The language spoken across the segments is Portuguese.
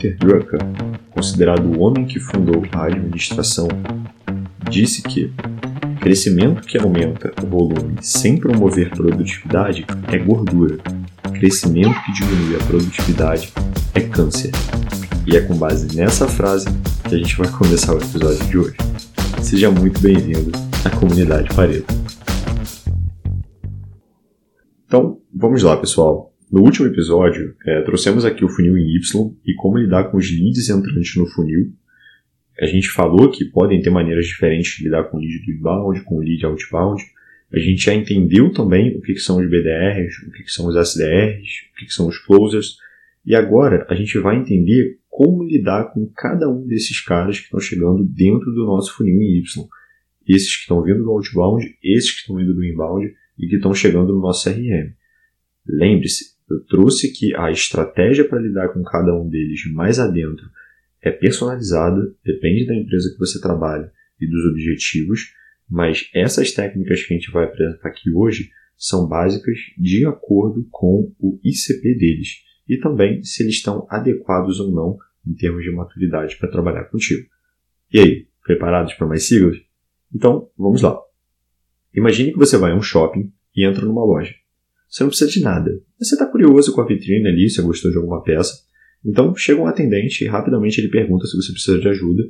Peter Drucker, considerado o homem que fundou a administração, disse que crescimento que aumenta o volume sem promover produtividade é gordura. Crescimento que diminui a produtividade é câncer. E é com base nessa frase que a gente vai começar o episódio de hoje. Seja muito bem-vindo à comunidade Pareto. Então, vamos lá, pessoal. No último episódio, é, trouxemos aqui o funil em Y e como lidar com os leads entrantes no funil. A gente falou que podem ter maneiras diferentes de lidar com o lead do inbound, com o lead outbound. A gente já entendeu também o que, que são os BDRs, o que, que são os SDRs, o que, que são os closers. E agora a gente vai entender como lidar com cada um desses caras que estão chegando dentro do nosso funil em Y. Esses que estão vindo do outbound, esses que estão vindo do inbound e que estão chegando no nosso CRM. Lembre-se, eu trouxe que a estratégia para lidar com cada um deles mais adentro é personalizada, depende da empresa que você trabalha e dos objetivos, mas essas técnicas que a gente vai apresentar aqui hoje são básicas de acordo com o ICP deles e também se eles estão adequados ou não em termos de maturidade para trabalhar contigo. E aí, preparados para mais siglas? Então, vamos lá. Imagine que você vai a um shopping e entra numa loja. Você não precisa de nada. Você está curioso com a vitrine ali, se gostou de alguma peça. Então chega um atendente e rapidamente ele pergunta se você precisa de ajuda.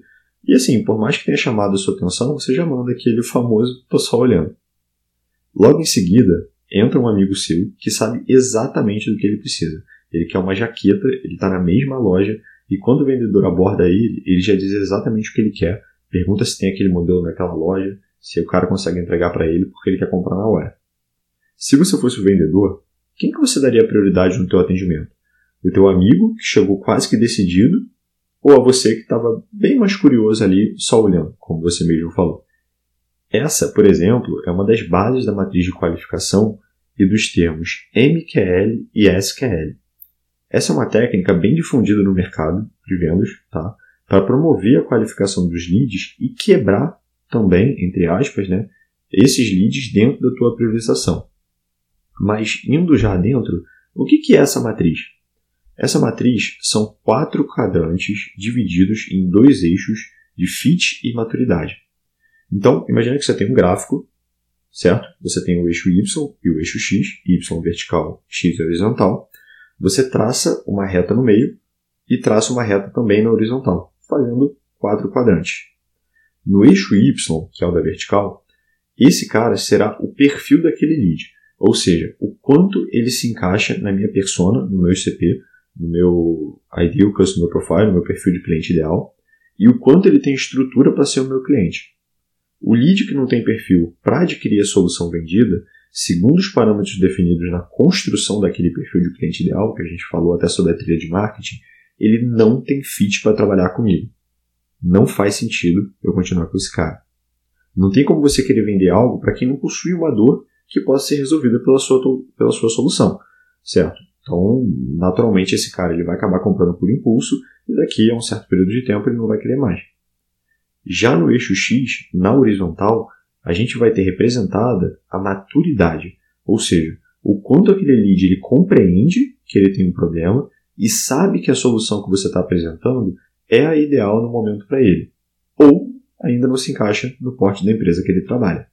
E assim, por mais que tenha chamado a sua atenção, você já manda aquele famoso tô só olhando. Logo em seguida, entra um amigo seu que sabe exatamente do que ele precisa. Ele quer uma jaqueta, ele está na mesma loja, e quando o vendedor aborda ele, ele já diz exatamente o que ele quer, pergunta se tem aquele modelo naquela loja, se o cara consegue entregar para ele porque ele quer comprar na hora. Se você fosse o vendedor, quem que você daria prioridade no teu atendimento? O teu amigo, que chegou quase que decidido, ou a você que estava bem mais curioso ali, só olhando, como você mesmo falou? Essa, por exemplo, é uma das bases da matriz de qualificação e dos termos MQL e SQL. Essa é uma técnica bem difundida no mercado de vendas, tá? Para promover a qualificação dos leads e quebrar também, entre aspas, né, esses leads dentro da tua priorização. Mas indo já dentro, o que, que é essa matriz? Essa matriz são quatro quadrantes divididos em dois eixos de fit e maturidade. Então, imagine que você tem um gráfico, certo? Você tem o eixo Y e o eixo X, Y vertical, X horizontal. Você traça uma reta no meio e traça uma reta também na horizontal, fazendo quatro quadrantes. No eixo Y, que é o da vertical, esse cara será o perfil daquele lead, ou seja, o quanto ele se encaixa na minha persona, no meu ICP, no meu Ideal Customer Profile, no meu perfil de cliente ideal, e o quanto ele tem estrutura para ser o meu cliente. O lead que não tem perfil para adquirir a solução vendida, segundo os parâmetros definidos na construção daquele perfil de cliente ideal, que a gente falou até sobre a trilha de marketing, ele não tem fit para trabalhar comigo não faz sentido eu continuar com esse cara. Não tem como você querer vender algo para quem não possui uma dor que possa ser resolvida pela sua, pela sua solução, certo? Então, naturalmente, esse cara ele vai acabar comprando por impulso e daqui a um certo período de tempo ele não vai querer mais. Já no eixo X, na horizontal, a gente vai ter representada a maturidade, ou seja, o quanto aquele lead ele compreende que ele tem um problema e sabe que a solução que você está apresentando é a ideal no momento para ele, ou ainda não se encaixa no porte da empresa que ele trabalha.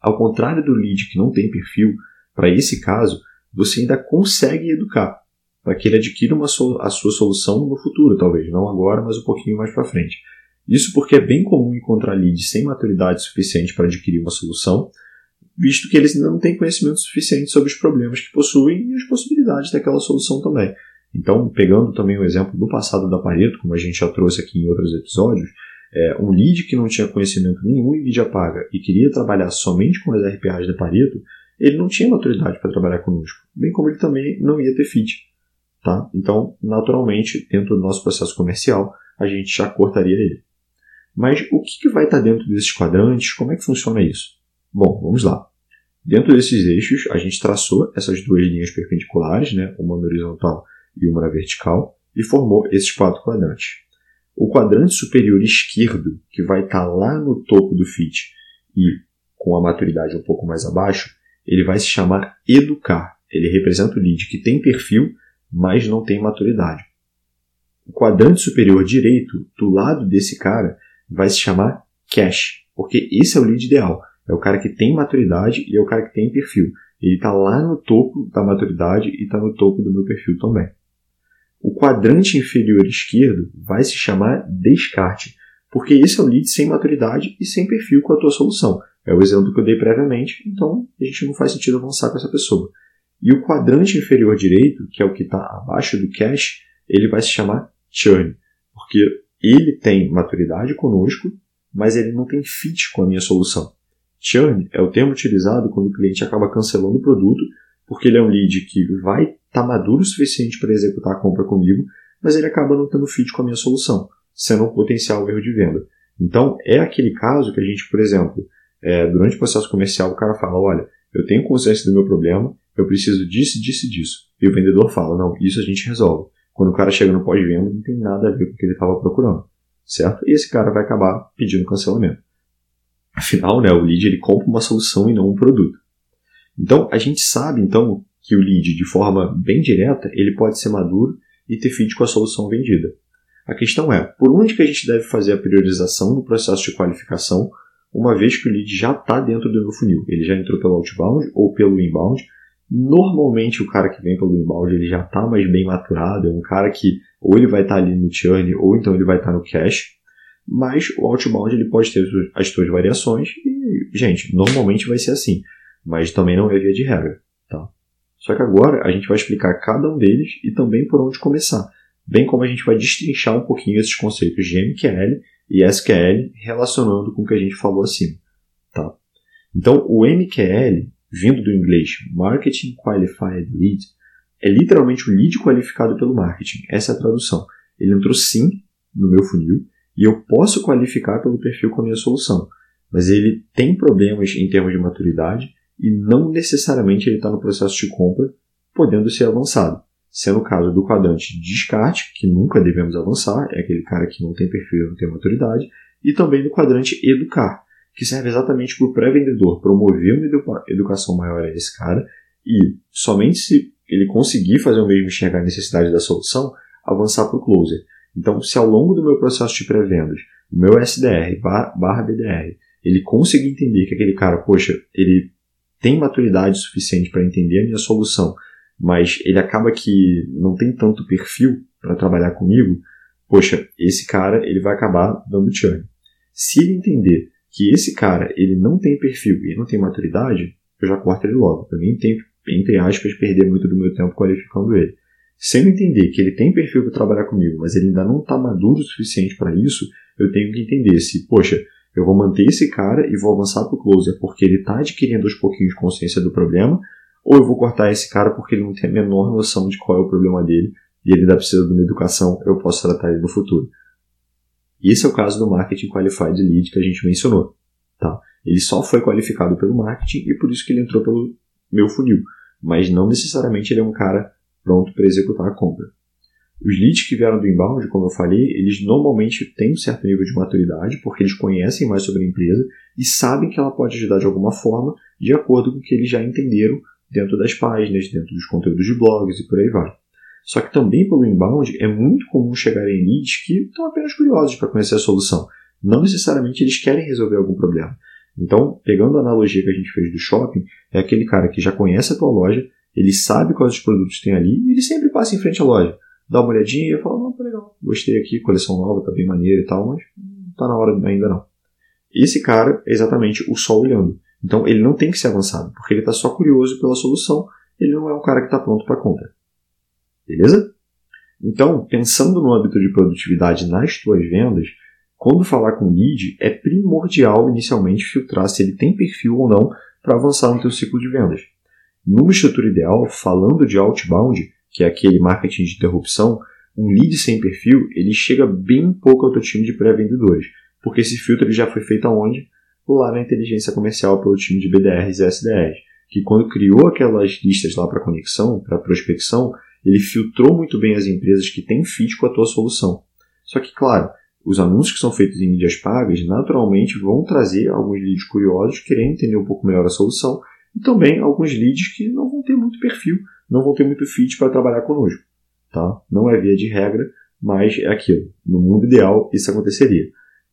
Ao contrário do lead que não tem perfil, para esse caso, você ainda consegue educar para que ele adquira uma a sua solução no futuro, talvez, não agora, mas um pouquinho mais para frente. Isso porque é bem comum encontrar leads sem maturidade suficiente para adquirir uma solução, visto que eles ainda não têm conhecimento suficiente sobre os problemas que possuem e as possibilidades daquela solução também. Então, pegando também o exemplo do passado da Pareto, como a gente já trouxe aqui em outros episódios, é, um lead que não tinha conhecimento nenhum em mídia paga e queria trabalhar somente com as RPAs da Pareto, ele não tinha maturidade para trabalhar conosco, bem como ele também não ia ter fit. Tá? Então, naturalmente, dentro do nosso processo comercial, a gente já cortaria ele. Mas o que, que vai estar dentro desses quadrantes? Como é que funciona isso? Bom, vamos lá. Dentro desses eixos, a gente traçou essas duas linhas perpendiculares, né, uma horizontal e uma vertical, e formou esses quatro quadrantes. O quadrante superior esquerdo, que vai estar tá lá no topo do fit e com a maturidade um pouco mais abaixo, ele vai se chamar educar. Ele representa o lead que tem perfil, mas não tem maturidade. O quadrante superior direito, do lado desse cara, vai se chamar cache, porque esse é o lead ideal. É o cara que tem maturidade e é o cara que tem perfil. Ele está lá no topo da maturidade e está no topo do meu perfil também. O quadrante inferior esquerdo vai se chamar descarte, porque esse é o lead sem maturidade e sem perfil com a tua solução. É o exemplo que eu dei previamente, então a gente não faz sentido avançar com essa pessoa. E o quadrante inferior direito, que é o que está abaixo do cache, ele vai se chamar churn, porque ele tem maturidade conosco, mas ele não tem fit com a minha solução. Churn é o termo utilizado quando o cliente acaba cancelando o produto, porque ele é um lead que vai estar tá maduro o suficiente para executar a compra comigo, mas ele acaba não tendo fit com a minha solução, sendo um potencial erro de venda. Então, é aquele caso que a gente, por exemplo, é, durante o processo comercial, o cara fala: olha, eu tenho consciência do meu problema, eu preciso disso, disso e disso. E o vendedor fala: não, isso a gente resolve. Quando o cara chega no pós-venda, não tem nada a ver com o que ele estava procurando, certo? E esse cara vai acabar pedindo cancelamento. Afinal, né, o lead ele compra uma solução e não um produto. Então, a gente sabe então que o lead, de forma bem direta, ele pode ser maduro e ter fit com a solução vendida. A questão é, por onde que a gente deve fazer a priorização no processo de qualificação, uma vez que o lead já está dentro do meu funil? Ele já entrou pelo outbound ou pelo inbound, Normalmente o cara que vem pelo inbound ele já está mais bem maturado, é um cara que ou ele vai estar tá ali no churn ou então ele vai estar tá no cash, mas o outbound ele pode ter as suas variações e, gente, normalmente vai ser assim, mas também não é via de regra, tá? Só que agora a gente vai explicar cada um deles e também por onde começar, bem como a gente vai destrinchar um pouquinho esses conceitos de MQL e SQL relacionando com o que a gente falou acima, tá? Então, o MQL vindo do inglês Marketing Qualified Lead, é literalmente o lead qualificado pelo marketing. Essa é a tradução. Ele entrou sim no meu funil e eu posso qualificar pelo perfil com a minha solução, mas ele tem problemas em termos de maturidade e não necessariamente ele está no processo de compra, podendo ser avançado. Sendo o caso do quadrante de descarte, que nunca devemos avançar, é aquele cara que não tem perfil, não tem maturidade, e também do quadrante educar, que serve exatamente para o pré-vendedor promover uma educação maior a esse cara e somente se ele conseguir fazer o mesmo enxergar a necessidade da solução, avançar para o closer. Então, se ao longo do meu processo de pré-vendas, o meu SDR barra BDR, ele conseguir entender que aquele cara, poxa, ele tem maturidade suficiente para entender a minha solução, mas ele acaba que não tem tanto perfil para trabalhar comigo, poxa, esse cara ele vai acabar dando churn. Se ele entender que esse cara ele não tem perfil e não tem maturidade, eu já corto ele logo. Eu nem tenho, entre aspas, perder muito do meu tempo qualificando ele. Se eu entender que ele tem perfil para trabalhar comigo, mas ele ainda não está maduro o suficiente para isso, eu tenho que entender se, poxa, eu vou manter esse cara e vou avançar para o closer porque ele está adquirindo aos pouquinhos consciência do problema, ou eu vou cortar esse cara porque ele não tem a menor noção de qual é o problema dele e ele ainda precisa de uma educação, eu posso tratar ele no futuro. Esse é o caso do Marketing Qualified Lead que a gente mencionou. Tá? Ele só foi qualificado pelo marketing e por isso que ele entrou pelo meu funil. Mas não necessariamente ele é um cara pronto para executar a compra. Os leads que vieram do inbound, como eu falei, eles normalmente têm um certo nível de maturidade, porque eles conhecem mais sobre a empresa e sabem que ela pode ajudar de alguma forma, de acordo com o que eles já entenderam dentro das páginas, dentro dos conteúdos de blogs e por aí vai. Só que também pelo inbound é muito comum chegar em leads que estão apenas curiosos para conhecer a solução. Não necessariamente eles querem resolver algum problema. Então, pegando a analogia que a gente fez do shopping, é aquele cara que já conhece a tua loja, ele sabe quais os produtos tem ali e ele sempre passa em frente à loja. Dá uma olhadinha e fala, não, tá legal, gostei aqui, coleção nova, tá bem maneira e tal, mas não tá na hora ainda não. Esse cara é exatamente o só olhando. Então, ele não tem que ser avançado, porque ele está só curioso pela solução, ele não é um cara que está pronto para compra. Beleza? Então, pensando no âmbito de produtividade nas tuas vendas, quando falar com lead, é primordial inicialmente filtrar se ele tem perfil ou não para avançar no teu ciclo de vendas. Numa estrutura ideal, falando de outbound, que é aquele marketing de interrupção, um lead sem perfil, ele chega bem pouco ao teu time de pré-vendedores, porque esse filtro ele já foi feito aonde? Lá na inteligência comercial pelo time de BDRs e SDRs, que quando criou aquelas listas lá para conexão, para prospecção, ele filtrou muito bem as empresas que têm fit com a tua solução. Só que, claro, os anúncios que são feitos em mídias pagas naturalmente vão trazer alguns leads curiosos querendo entender um pouco melhor a solução e também alguns leads que não vão ter muito perfil, não vão ter muito fit para trabalhar conosco. Tá? Não é via de regra, mas é aquilo. No mundo ideal, isso aconteceria.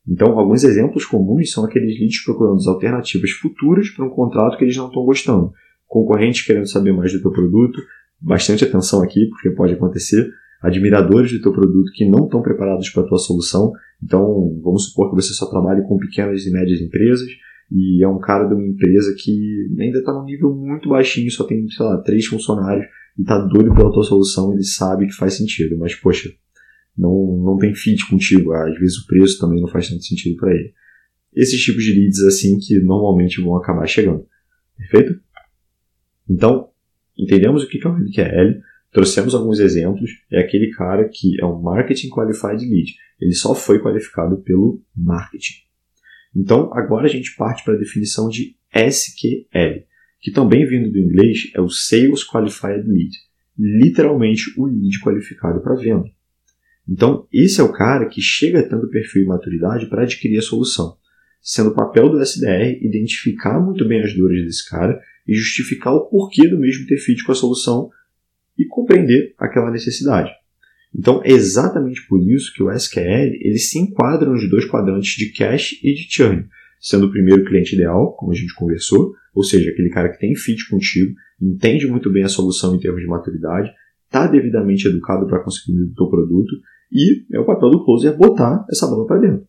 Então, alguns exemplos comuns são aqueles leads procurando alternativas futuras para um contrato que eles não estão gostando. Concorrentes querendo saber mais do teu produto, bastante atenção aqui, porque pode acontecer. Admiradores do teu produto que não estão preparados para a tua solução. Então, vamos supor que você só trabalhe com pequenas e médias empresas e é um cara de uma empresa que ainda está num nível muito baixinho, só tem, sei lá, três funcionários e está doido pela tua solução, ele sabe que faz sentido, mas poxa, não, não tem fit contigo, às vezes o preço também não faz tanto sentido para ele. Esses tipos de leads assim que normalmente vão acabar chegando. Perfeito? Então, entendemos o que é o MQL, trouxemos alguns exemplos, é aquele cara que é um Marketing Qualified Lead. Ele só foi qualificado pelo marketing. Então, agora a gente parte para a definição de SQL, que também vindo do inglês é o Sales Qualified Lead, literalmente o lead qualificado para venda. Então, esse é o cara que chega tendo perfil e maturidade para adquirir a solução, sendo o papel do SDR identificar muito bem as dores desse cara e justificar o porquê do mesmo ter fit com a solução e compreender aquela necessidade. Então, é exatamente por isso que o SQL ele se enquadra nos dois quadrantes de cache e de churn, sendo o primeiro cliente ideal, como a gente conversou, ou seja, aquele cara que tem fit contigo, entende muito bem a solução em termos de maturidade, está devidamente educado para conseguir o teu produto e é o papel do closer botar essa bola para dentro.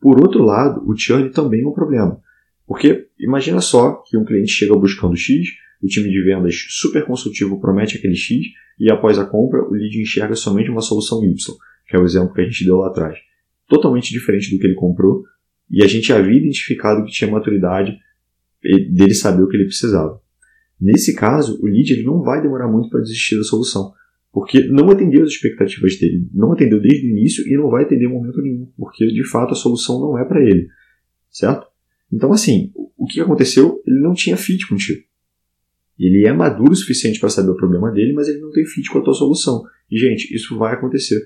Por outro lado, o churn também é um problema, porque imagina só que um cliente chega buscando X, o time de vendas super consultivo promete aquele X e após a compra o lead enxerga somente uma solução Y, que é o exemplo que a gente deu lá atrás. Totalmente diferente do que ele comprou e a gente havia identificado que tinha maturidade dele saber o que ele precisava. Nesse caso, o lead ele não vai demorar muito para desistir da solução, porque não atendeu as expectativas dele, não atendeu desde o início e não vai atender em momento nenhum, porque de fato a solução não é para ele, certo? Então assim, o que aconteceu? Ele não tinha fit contigo. Ele é maduro o suficiente para saber o problema dele, mas ele não tem fit com a tua solução. E, gente, isso vai acontecer.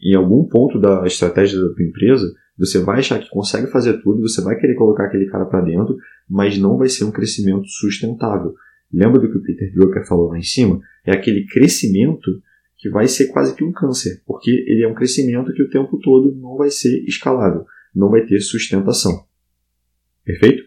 Em algum ponto da estratégia da tua empresa, você vai achar que consegue fazer tudo, você vai querer colocar aquele cara para dentro, mas não vai ser um crescimento sustentável. Lembra do que o Peter Drucker falou lá em cima? É aquele crescimento que vai ser quase que um câncer, porque ele é um crescimento que o tempo todo não vai ser escalável, não vai ter sustentação. Perfeito?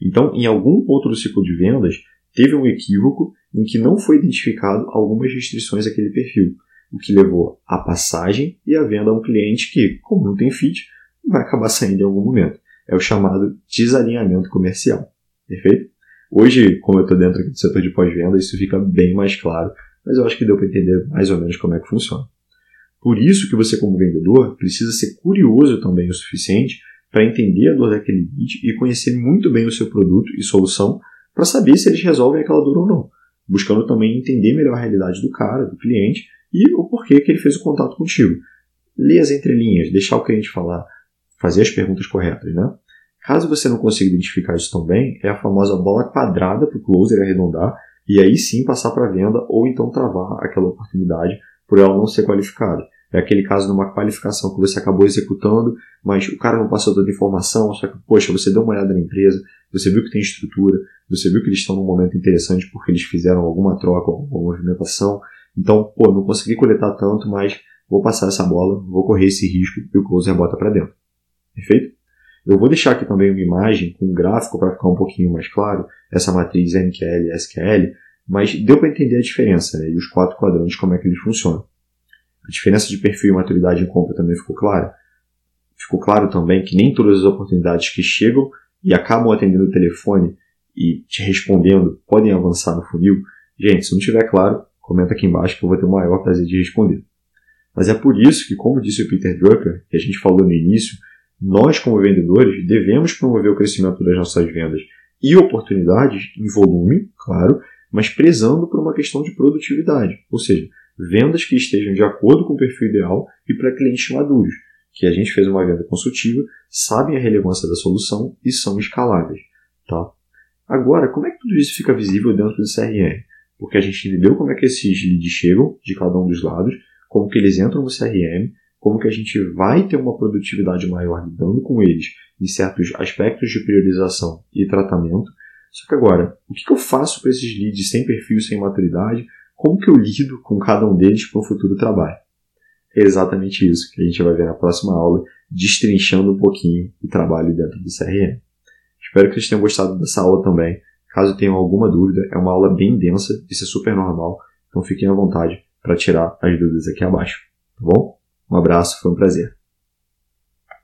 Então, em algum ponto do ciclo de vendas, teve um equívoco em que não foi identificado algumas restrições àquele perfil, o que levou à passagem e à venda a um cliente que, como não tem fit, vai acabar saindo em algum momento. É o chamado desalinhamento comercial. Perfeito? Hoje, como eu estou dentro do setor de pós-venda, isso fica bem mais claro, mas eu acho que deu para entender mais ou menos como é que funciona. Por isso que você, como vendedor, precisa ser curioso também o suficiente para entender a dor daquele lead e conhecer muito bem o seu produto e solução para saber se eles resolvem aquela dor ou não, buscando também entender melhor a realidade do cara, do cliente e o porquê que ele fez o contato contigo. Ler as entrelinhas, deixar o cliente falar, fazer as perguntas corretas, né? Caso você não consiga identificar isso tão bem, é a famosa bola quadrada para o closer arredondar e aí sim passar para a venda ou então travar aquela oportunidade por ela não ser qualificada. É aquele caso de uma qualificação que você acabou executando, mas o cara não passou toda a informação, só que, poxa, você deu uma olhada na empresa, você viu que tem estrutura, você viu que eles estão num momento interessante porque eles fizeram alguma troca, alguma movimentação. Então, pô, não consegui coletar tanto, mas vou passar essa bola, vou correr esse risco e o closer bota para dentro. Perfeito? Eu vou deixar aqui também uma imagem com um gráfico para ficar um pouquinho mais claro, essa matriz MQL e SQL, mas deu para entender a diferença né, e os quatro quadrantes, como é que eles funcionam. A diferença de perfil e maturidade em compra também ficou clara. Ficou claro também que nem todas as oportunidades que chegam e acabam atendendo o telefone e te respondendo podem avançar no funil. Gente, se não estiver claro, comenta aqui embaixo que eu vou ter o maior prazer de responder. Mas é por isso que, como disse o Peter Drucker, que a gente falou no início, nós, como vendedores, devemos promover o crescimento das nossas vendas e oportunidades em volume, claro, mas prezando por uma questão de produtividade, ou seja, vendas que estejam de acordo com o perfil ideal e para clientes maduros, que a gente fez uma venda consultiva, sabem a relevância da solução e são escaláveis. Tá? Agora, como é que tudo isso fica visível dentro do CRM? Porque a gente entendeu como é que esses leads chegam de cada um dos lados, como que eles entram no CRM, como que a gente vai ter uma produtividade maior lidando com eles em certos aspectos de priorização e tratamento. Só que agora, o que eu faço para esses leads sem perfil, sem maturidade? Como que eu lido com cada um deles para o futuro trabalho? É exatamente isso que a gente vai ver na próxima aula, destrinchando um pouquinho o trabalho dentro do CRM. Espero que vocês tenham gostado dessa aula também. Caso tenham alguma dúvida, é uma aula bem densa, isso é super normal, então fiquem à vontade para tirar as dúvidas aqui abaixo, tá bom? Um abraço, foi um prazer.